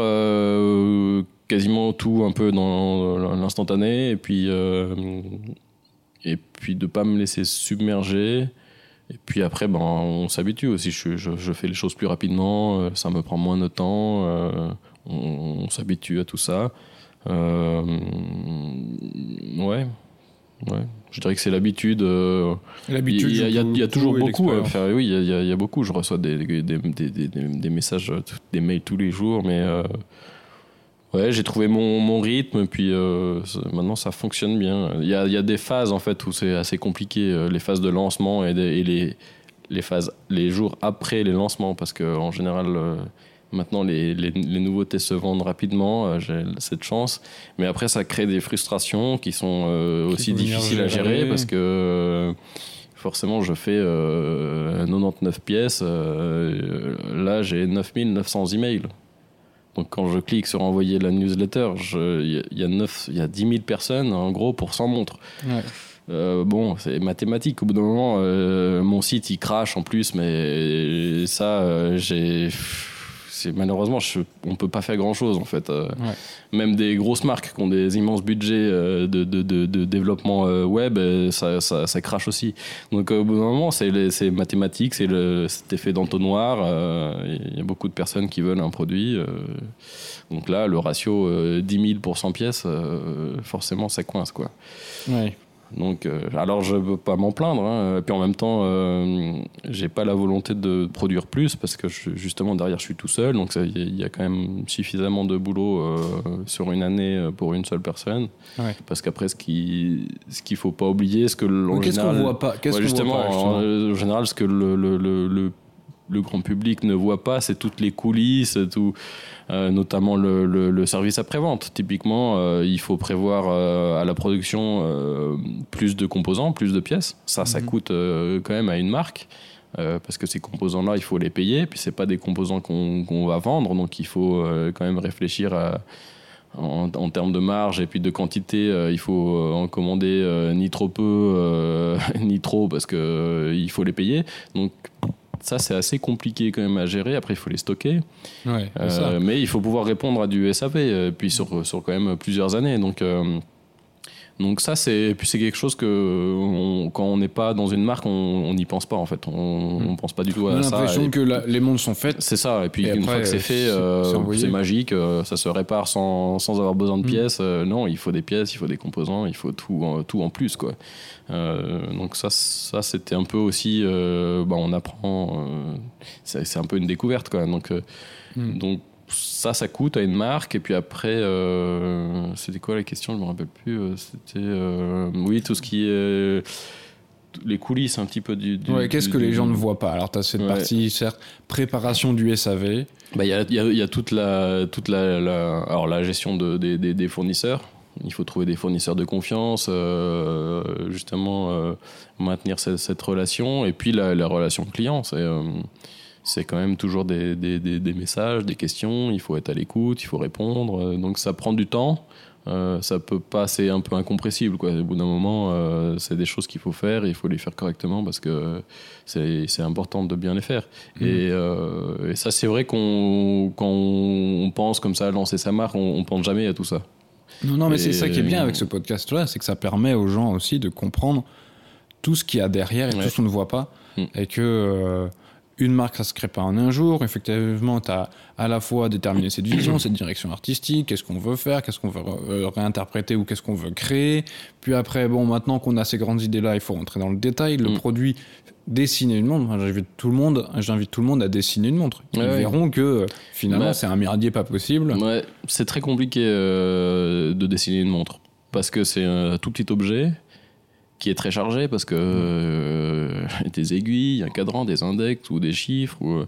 quasiment tout un peu dans l'instantané. Et puis et puis de pas me laisser submerger. Et puis après, ben, on s'habitue aussi. Je, je, fais les choses plus rapidement, euh, ça me prend moins de temps. on, on s'habitue à tout ça. ouais, ouais. Je dirais que c'est l'habitude. l'habitude. Il y, a toujours beaucoup. oui, il y, a beaucoup. Je reçois des, des, des, des, messages, des mails tous les jours, mais ouais, j'ai trouvé mon, mon, rythme. Puis maintenant, ça fonctionne bien. Il y a, y a, des phases en fait où c'est assez compliqué, les phases de lancement et, et, les, les phases, les jours après les lancements, parce que en général Maintenant, les, les, nouveautés se vendent rapidement, euh, j'ai cette chance. Mais après, ça crée des frustrations qui sont euh, aussi difficiles à gérer parce que euh, forcément, je fais 99 pièces. là, j'ai 9900 emails. Donc, quand je clique sur envoyer la newsletter, il y, a y, y a 10 000 personnes, en gros, pour 100 montres. bon, c'est mathématique. Au bout d'un moment, mon site il crache en plus, mais ça, j'ai malheureusement on peut pas faire grand chose en fait. Euh. Même des grosses marques qui ont des immenses budgets euh, de, de, de, développement euh, web, ça, ça, ça, crache aussi. Donc au bout d'un moment, c'est mathématique, c'est cet effet d'entonnoir. Il y a beaucoup de personnes qui veulent un produit. donc là, le ratio 10 000 pour 100 pièces, forcément, ça coince quoi. Ouais. Donc, euh, alors je veux pas m'en plaindre. Hein. Et puis en même temps, euh, j'ai pas la volonté de produire plus parce que justement derrière, je suis tout seul. Donc il y, a quand même suffisamment de boulot euh, sur une année pour une seule personne. Parce qu'après, ce qui ce qu'il faut pas oublier, ce que qu'est-ce qu'on voit pas Qu'est-ce justement, voit pas, en, général, ce que le, le, le, le grand public ne voit pas, c'est toutes les coulisses, tout euh, notamment le, le, service après-vente. Typiquement, euh, il faut prévoir euh, à la production plus de composants, plus de pièces. Ça, ça mhm. coûte quand même à une marque. parce que ces composants-là, il faut les payer, puis c'est pas des composants qu'on va vendre, donc il faut quand même réfléchir en, en, termes de marge et puis de quantité. il faut en commander ni trop peu, ni trop, parce que il faut les payer. Donc ça, c'est assez compliqué quand même à gérer. Après, il faut les stocker. Euh, mais il faut pouvoir répondre à du SAP, euh, puis sur, sur quand même plusieurs années. Donc, euh, donc ça, c'est puis c'est quelque chose que quand on n'est pas dans une marque, on n'y pense pas en fait. On, ne hmm. pense pas du tout à ça. On a l'impression que les mondes sont faits. C'est ça. Et puis une fois que c'est fait, c'est magique. ça se répare sans, sans avoir besoin de hmm. pièces. non, il faut des pièces, il faut des composants, il faut tout, tout en plus quoi. Euh, donc ça, ça c'était un peu aussi, euh, bah, on apprend, euh, c'est un peu une découverte quoi. Donc, hmm. donc ça, ça coûte à une marque. Et puis après, c'était quoi la question Je me rappelle plus. C'était oui, tout ce qui est les coulisses un petit peu du. ouais, qu'est-ce que les gens ne voient pas? Alors, tu as cette partie, certes, préparation du SAV. Bah, il y, a, y, a, toute la, toute la, alors, la gestion de, des, des fournisseurs. Il faut trouver des fournisseurs de confiance, euh, justement euh, maintenir cette, relation. Et puis la, relation client, c'est euh, c'est quand même toujours des, des, des, messages, des questions. Il faut être à l'écoute, il faut répondre. Donc ça prend du temps. ça peut passer un peu incompressible. Quoi. Au bout d'un moment, c'est des choses qu'il faut faire et il faut les faire correctement parce que c'est important de bien les faire. Mmh. Et, et, ça, c'est vrai qu'on quand on pense comme ça, lancer sa marque, on, on pense jamais à tout ça. Non, non, mais c'est ça qui est bien avec ce podcast-là, c'est que ça permet aux gens aussi de comprendre tout ce qu'il y a derrière et tout ce qu'on ne voit pas. Mm. Et que euh, une marque, ça se crée pas en un jour. Effectivement, tu as à la fois déterminé cette vision, cette direction artistique, qu'est-ce qu'on veut faire, qu'est-ce qu'on veut euh, réinterpréter ou qu'est-ce qu'on veut créer. Puis après, bon, maintenant qu'on a ces grandes idées-là, il faut rentrer dans le détail. Le mm. produit, dessiner une montre. J'invite tout le monde, j'invite tout le monde à dessiner une montre. Ils verront que finalement bah, c'est un merdier pas possible. Ouais, c'est très compliqué euh, de dessiner une montre parce que c'est un tout petit objet qui est très chargé parce que euh, des aiguilles, un cadran, des index ou des chiffres ou,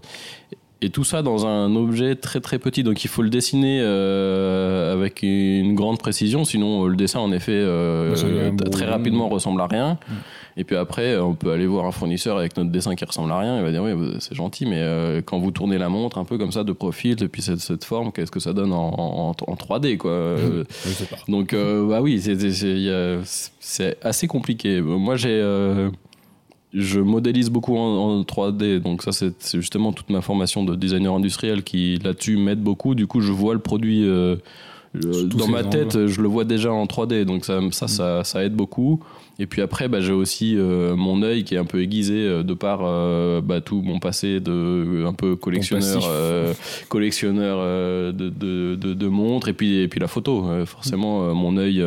et tout ça dans un objet très très petit. Donc il faut le dessiner euh, avec une grande précision, sinon le dessin en effet bah, très rapidement ressemble à rien. Mm. Et puis après, on peut aller voir un fournisseur avec notre dessin qui ressemble à rien. Il va dire oui, c'est gentil, mais euh, quand vous tournez la montre un peu comme ça de profil depuis cette, cette forme, qu'est-ce que ça donne en, en, 3D quoi euh, Donc euh, bah oui, c'est assez compliqué. Moi j'ai je modélise beaucoup en, 3D, donc ça c'est justement toute ma formation de designer industriel qui là-dessus m'aide beaucoup. Du coup, je vois le produit euh, dans ma tête, je le vois déjà en 3D, donc ça, ça, ça, ça aide beaucoup. Et puis après, bah, j'ai aussi euh, mon œil qui est un peu aiguisé euh, de par bah, tout mon passé de un peu collectionneur, collectionneur de, de, de, de, montres et puis, et puis la photo. forcément, mon œil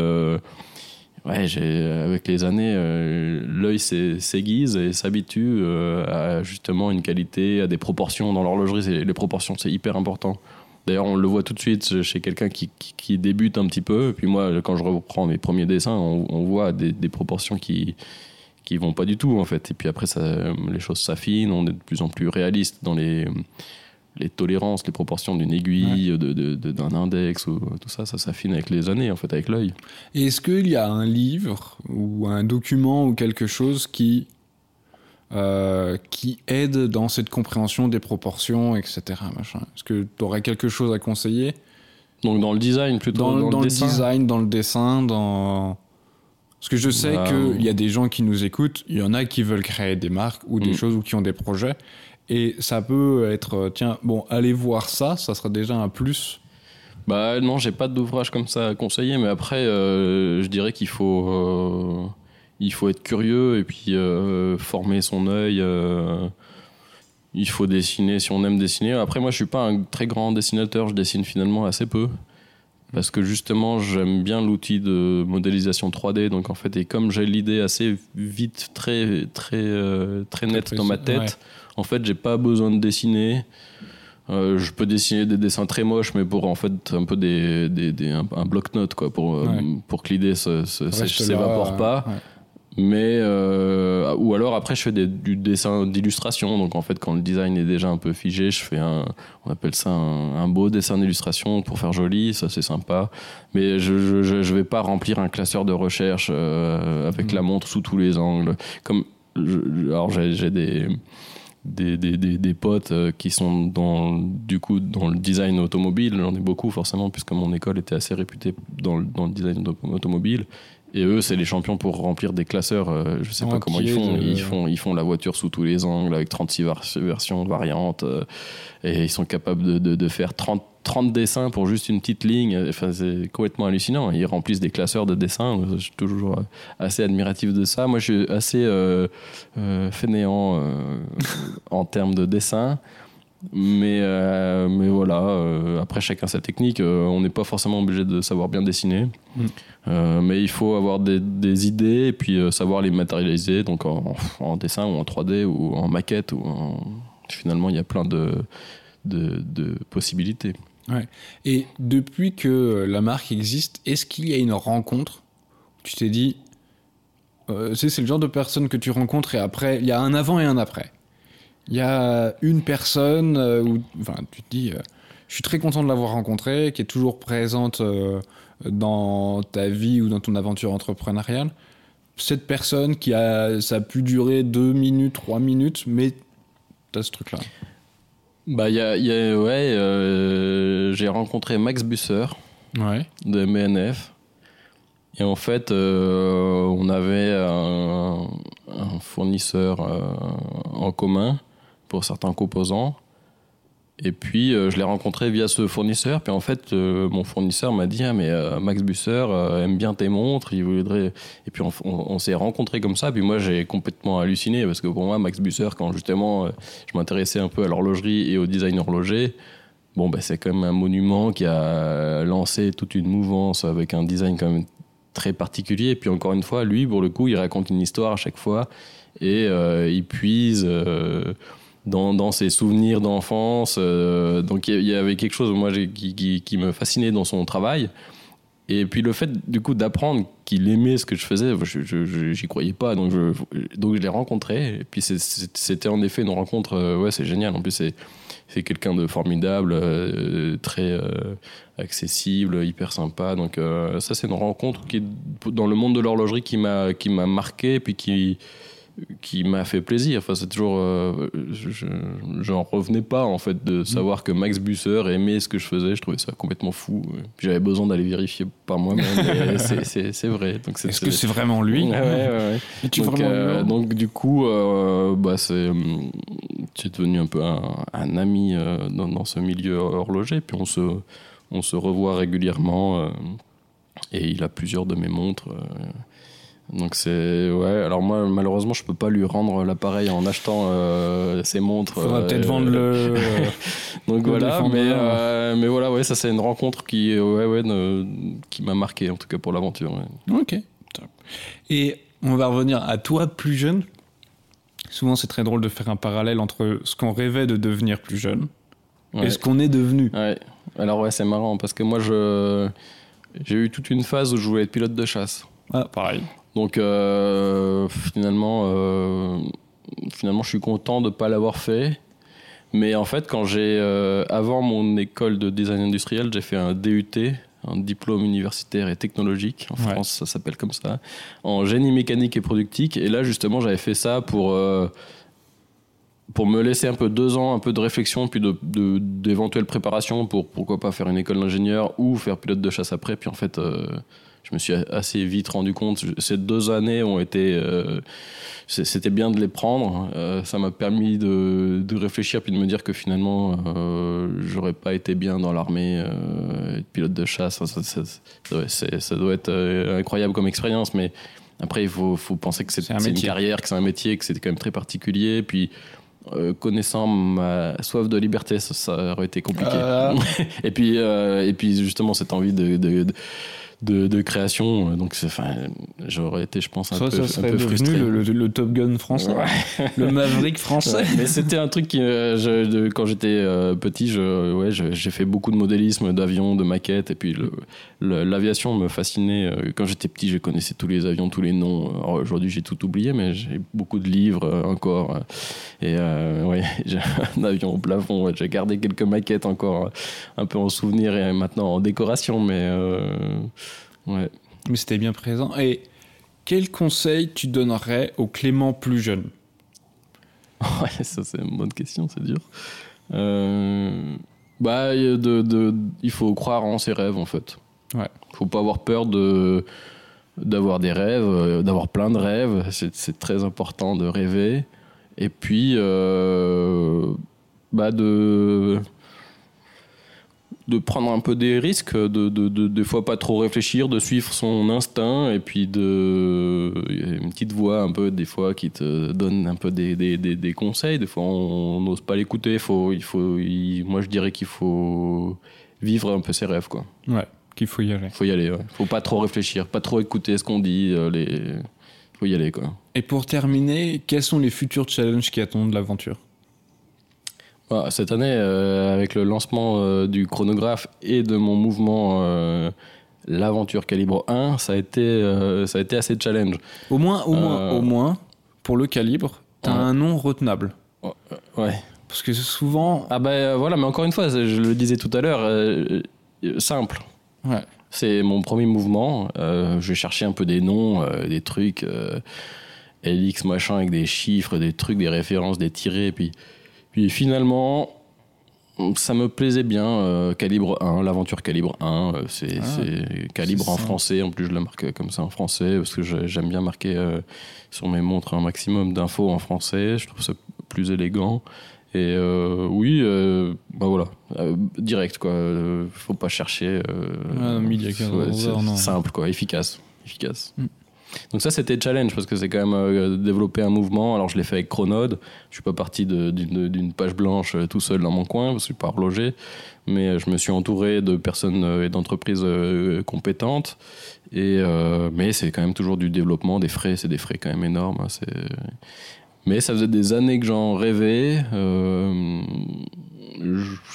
ouais, j'ai, avec les années, euh, l'œil s'aiguise et s'habitue euh, à justement une qualité, à des proportions dans l'horlogerie. Les proportions, c'est hyper important. D'ailleurs, on le voit tout de suite chez quelqu'un qui, qui, débute un petit peu. Et puis moi, quand je reprends mes premiers dessins, on, voit des, proportions qui qui vont pas du tout en fait. Et puis après, les choses s'affinent, on est de plus en plus réaliste dans les les tolérances, les proportions d'une aiguille, d'un index, ou, tout ça, ça s'affine avec les années, en fait, avec l'œil. Et est-ce qu'il y a un livre ou un document ou quelque chose qui, euh, qui aide dans cette compréhension des proportions, etc. Est-ce que tu aurais quelque chose à conseiller? Donc dans le design plutôt Dans, dans, le, design, dans le dessin, dans... Parce que je sais bah, qu'il y a des gens qui nous écoutent, il y en a qui veulent créer des marques ou des mm. choses ou qui ont des projets. Et ça peut être, euh, tiens, bon, allez voir ça, ça sera déjà un plus. Bah non, j'ai pas d'ouvrage comme ça à conseiller, mais après, euh, je dirais qu'il faut, euh, il faut être curieux et puis former son œil. il faut dessiner si on aime dessiner. Après, moi, je suis pas un très grand dessinateur, je dessine finalement assez peu. Parce que justement, j'aime bien l'outil de modélisation 3D. Donc en fait, et comme j'ai l'idée assez vite, très, très, très nette dans ma tête, en fait, j'ai pas besoin de dessiner. Euh, je peux dessiner des dessins très moches, mais pour en fait un peu des, des, un, bloc-notes quoi, pour, euh, pour que l'idée ne s'évapore pas. Mais euh, ou alors après je fais du dessin d'illustration. Donc en fait quand le design est déjà un peu figé, je fais un, on appelle ça un, beau dessin d'illustration pour faire joli. Ça c'est sympa. Mais je, je, je vais pas remplir un classeur de recherche avec mm. la montre sous tous les angles. Comme alors j'ai des des, des, des, potes euh, qui sont dans, du coup, dans le design automobile. J'en ai beaucoup, forcément, puisque mon école était assez réputée dans le, dans le design automobile. Et eux, c'est les champions pour remplir des classeurs. Euh, je sais pas comment ils font. Ils font. Ils font la voiture sous tous les angles avec 36 versions variantes. Euh, et ils sont capables de, de, de faire 30 30 dessins pour juste une petite ligne. Enfin, c'est complètement hallucinant. Ils remplissent des classeurs de dessins. Je suis toujours assez admiratif de ça. Moi, je suis assez euh, euh fainéant euh, en termes de dessin. Mais, euh, mais voilà, après chacun sa technique. on n'est pas forcément obligé de savoir bien dessiner. Mm. mais il faut avoir des, des idées et puis savoir les matérialiser, donc en, en, dessin ou en 3D ou en maquette. Ou Finalement, il y a plein de, de, de possibilités. Ouais. Et depuis que la marque existe, est-ce qu'il y a une rencontre Tu t'es dit, euh, c'est le genre de personne que tu rencontres et après, il y a un avant et un après. Il y a une personne euh, où, enfin, tu te dis, euh, je suis très content de l'avoir rencontrée, qui est toujours présente euh, dans ta vie ou dans ton aventure entrepreneuriale. Cette personne qui a, ça a pu durer deux minutes, trois minutes, mais tu as ce truc-là. Bah, y a, y a, ouais, euh, j'ai rencontré Max Busser ouais. de MNF. Et en fait, euh, on avait un, un fournisseur euh, en commun pour certains composants. Et puis, euh, je l'ai rencontré via ce fournisseur. Puis en fait, euh, mon fournisseur m'a dit ah, mais euh, Max Busser aime bien tes montres. Il voudrait. Et puis, on, s'est rencontrés comme ça. Puis moi, j'ai complètement halluciné parce que pour moi, Max Busser, quand justement je m'intéressais un peu à l'horlogerie et au design horloger, bon, bah, c'est quand même un monument qui a lancé toute une mouvance avec un design quand même très particulier. Et puis, encore une fois, lui, pour le coup, il raconte une histoire à chaque fois et il puise dans, ses souvenirs d'enfance. Euh, donc il y, avait quelque chose moi qui, me fascinait dans son travail. Et puis le fait du coup d'apprendre qu'il aimait ce que je faisais, je j'y croyais pas, donc je, donc je l'ai rencontré. Et puis c'était en effet une rencontre, euh, ouais c'est génial. En plus c'est quelqu'un de formidable, euh, très accessible, hyper sympa. Donc ça c'est une rencontre qui dans le monde de l'horlogerie qui m'a qui m'a marqué, puis qui qui m'a fait plaisir. Enfin, c'est toujours, euh, je- j'en revenais pas en fait de savoir que Max Busser aimait ce que je faisais. Je trouvais ça complètement fou. Puis j'avais besoin d'aller vérifier par moi-même. c'est- vrai. Donc Est-ce que c'est vraiment lui Ouais, ouais, ouais, donc, vraiment euh, lui donc, du coup, euh, bah, c'est hum, devenu un peu un, un ami euh, dans, dans ce milieu horloger. Puis on se, on se revoit régulièrement. euh, et il a plusieurs de mes montres. Euh, donc c'est ouais. Alors moi malheureusement je peux pas lui rendre l'appareil en achetant euh, ses montres. Faudra euh, peut-être vendre le. Donc voilà, mais euh, mais voilà ouais ça c'est une rencontre qui ouais ouais ne- qui m'a marqué en tout cas pour l'aventure. ouais. ok. Et on va revenir à toi plus jeune. Souvent, c'est très drôle de faire un parallèle entre ce qu'on rêvait de devenir plus jeune Ouais. et ce qu'on est devenu. Ouais. Alors ouais, c'est marrant parce que moi je j'ai eu toute une phase où je voulais être pilote de chasse. Ah, pareil. Donc euh, finalement euh, finalement je suis content de pas l'avoir fait. Mais en fait, quand j'ai euh, avant mon école de design industriel, j'ai fait un DUT, un diplôme universitaire et technologique. En Ouais. France, ça s'appelle comme ça, en génie mécanique et productique. Et là, justement, j'avais fait ça pour pour me laisser un peu deux ans, un peu de réflexion, puis de de- d'éventuelles préparations pour pourquoi pas faire une école d'ingénieur ou faire pilote de chasse après. Puis en fait, euh, je me suis assez vite rendu compte. Ces deux années ont été, euh, c'était bien de les prendre. Euh, ça m'a permis de, de réfléchir puis de me dire que finalement, euh, j'aurais pas été bien dans l'armée, euh, pilote de chasse. Ça, ça- ça- ça doit- ça doit être euh, incroyable comme expérience, mais après, il faut, faut penser que c'est un une carrière, que c'est un métier, que c'est quand même très particulier. Puis euh, connaissant ma soif de liberté, ça, ça aurait été compliqué. Ah. et puis, euh, et puis justement cette envie de, de, de, de création, euh, donc j'aurais été, je pense, un Ça, peu, ça un serait peu frustré. le, le- le Top Gun français, le Maverick français. Ouais, mais c'était un truc qui, euh, je- de- quand j'étais euh, petit, je, ouais, j'ai fait beaucoup de modélisme d'avions, de maquettes, et puis l'aviation me fascinait. Quand j'étais petit, je connaissais tous les avions, tous les noms. Aujourd'hui, j'ai tout oublié, mais j'ai beaucoup de livres encore. Et euh, ouais, j'ai un avion au plafond. j'ai gardé quelques maquettes encore, un peu en souvenir et maintenant en décoration, mais ouais. Mais c'était bien présent. Et quel conseil tu donnerais au Clément plus jeune? Ouais, ça c'est une bonne question, c'est dur. Euh, bah, de, de- il faut croire en ses rêves en fait. Ouais. Faut pas avoir peur de d'avoir des rêves, euh, d'avoir plein de rêves. C'est c'est très important de rêver. Et puis, euh, bah de de prendre un peu des risques, de, de, de- des fois pas trop réfléchir, de suivre son instinct et puis de il y a une petite voix un peu des fois qui te donne un peu des, des, des, des conseils. Des fois on n'ose pas l'écouter. Faut il faut il- moi je dirais qu'il faut vivre un peu ses rêves quoi. Ouais, qu'il faut y aller. Faut y aller. Ouais. Faut pas trop réfléchir, pas trop écouter ce qu'on dit. euh, les faut y aller quoi. Et pour terminer, quels sont les futurs challenges qui attendent l'aventure? Cette année, euh, avec le lancement euh, du chronographe et de mon mouvement euh, l'aventure calibre 1, ça a été, ça a été assez challenge. Au moins, au moins, au moins, pour le calibre, t'as Ouais. un nom retenable. Ouais. Parce que souvent, Ah ben euh, voilà, mais encore une fois, je le disais tout à l'heure, simple. ouais, C'est mon premier mouvement. Je vais chercher un peu des noms, des trucs, LX machin avec des chiffres, des trucs, des références, des tirés. Puis, puis finalement, ça me plaisait bien. euh, calibre 1, l'aventure calibre 1. euh, c'est Ah, c'est calibre en ça. français. En plus, je le marque comme ça en français parce que j'aime bien marquer euh, sur mes montres un maximum d'infos en français. Je trouve ça plus élégant. Et oui, bah voilà, direct quoi. Faut pas chercher. Ah, midi à 15 ouais, c'est simple quoi, efficace, efficace. Mm. Donc ça c'était challenge parce que c'est quand même euh, développer un mouvement. Alors je l'ai fait avec Chronode. Je suis pas parti d'une page blanche euh, tout seul dans mon coin parce que je suis pas horloger, mais euh, je me suis entouré de personnes et d'entreprises compétentes. Et mais c'est quand même toujours du développement, des frais, c'est des frais quand même énormes. hein, mais ça faisait des années que j'en rêvais. Euh,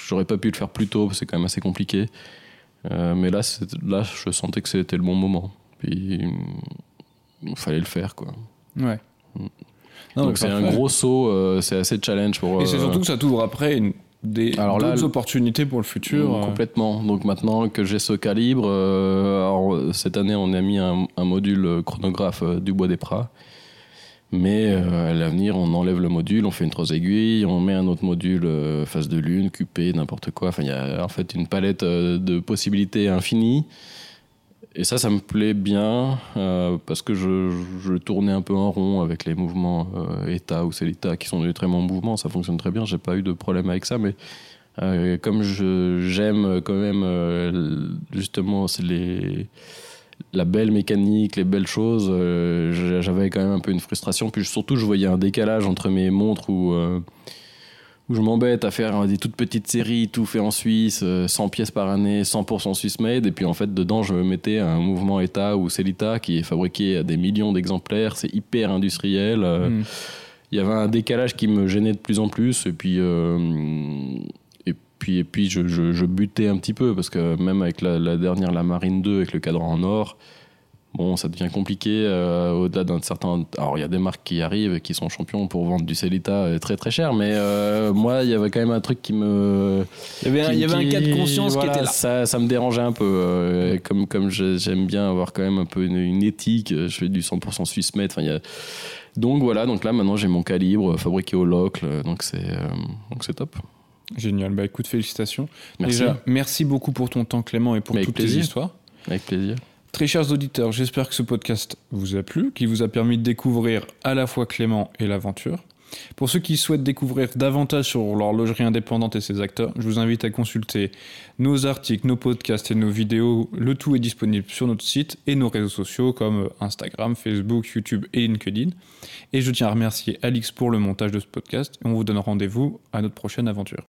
J'aurais pas pu le faire plus tôt, c'est quand même assez compliqué. Mais là, là, je sentais que c'était le bon moment. Il fallait le faire, quoi. ouais. Mm. Non, Donc c'est un gros saut, euh, c'est assez challenge pour. Et c'est euh, surtout que ça t'ouvre après une, des Alors là, opportunités pour le futur. euh. Complètement. Donc maintenant que j'ai ce calibre, euh, alors, cette année on a mis un, un module chronographe euh, du Bois des Pras. Mais à l'avenir, on enlève le module, on fait une trosse aiguille, on met un autre module face de lune, QP, n'importe quoi. Enfin, il y a en fait une palette de possibilités infinies. Et ça, ça me plaît bien parce que je, tournais un peu en rond avec les mouvements ETA ou CELITA qui sont des très bons mouvements. Ça fonctionne très bien. J'ai pas eu de problème avec ça, mais euh, comme j'aime quand même euh, justement c'est les la belle mécanique, les belles choses, euh, j'avais quand même un peu une frustration. Puis surtout, je voyais un décalage entre mes montres où, où je m'embête à faire des toutes petites séries, tout fait en Suisse, 100 pièces par année, 100% Swiss made. Et puis en fait, dedans, je me mettais un mouvement ETA ou Celita qui est fabriqué à des millions d'exemplaires. C'est hyper industriel. Mm. Il y avait un décalage qui me gênait de plus en plus. Et puis puis, et puis je, je, butais un petit peu parce que même avec la, dernière, la Marine 2, avec le cadran en or, bon, ça devient compliqué euh, au-delà d'un certain. Alors, il y a des marques qui arrivent et qui sont champions pour vendre du Celita euh, très très cher, mais euh, moi, il y avait quand même un truc qui me. Il y avait un, il y avait un cas de conscience qui était là. Ça, ça me dérangeait un peu. comme comme j'aime bien avoir quand même un peu une, éthique, je fais du 100% Swiss made. Enfin, il y a. Donc voilà, donc là maintenant j'ai mon calibre fabriqué au locle, donc c'est donc c'est top. Génial. Bah écoute, félicitations. Merci. Déjà, merci beaucoup pour ton temps, Clément, et pour toutes tes histoires. Avec plaisir. Très chers auditeurs, j'espère que ce podcast vous a plu, qu'il vous a permis de découvrir à la fois Clément et l'aventure. Pour ceux qui souhaitent découvrir davantage sur l'horlogerie indépendante et ses acteurs, je vous invite à consulter nos articles, nos podcasts et nos vidéos. Le tout est disponible sur notre site et nos réseaux sociaux comme Instagram, Facebook, YouTube et LinkedIn. Et je tiens à remercier Alix pour le montage de ce podcast et on vous donne rendez-vous à notre prochaine aventure.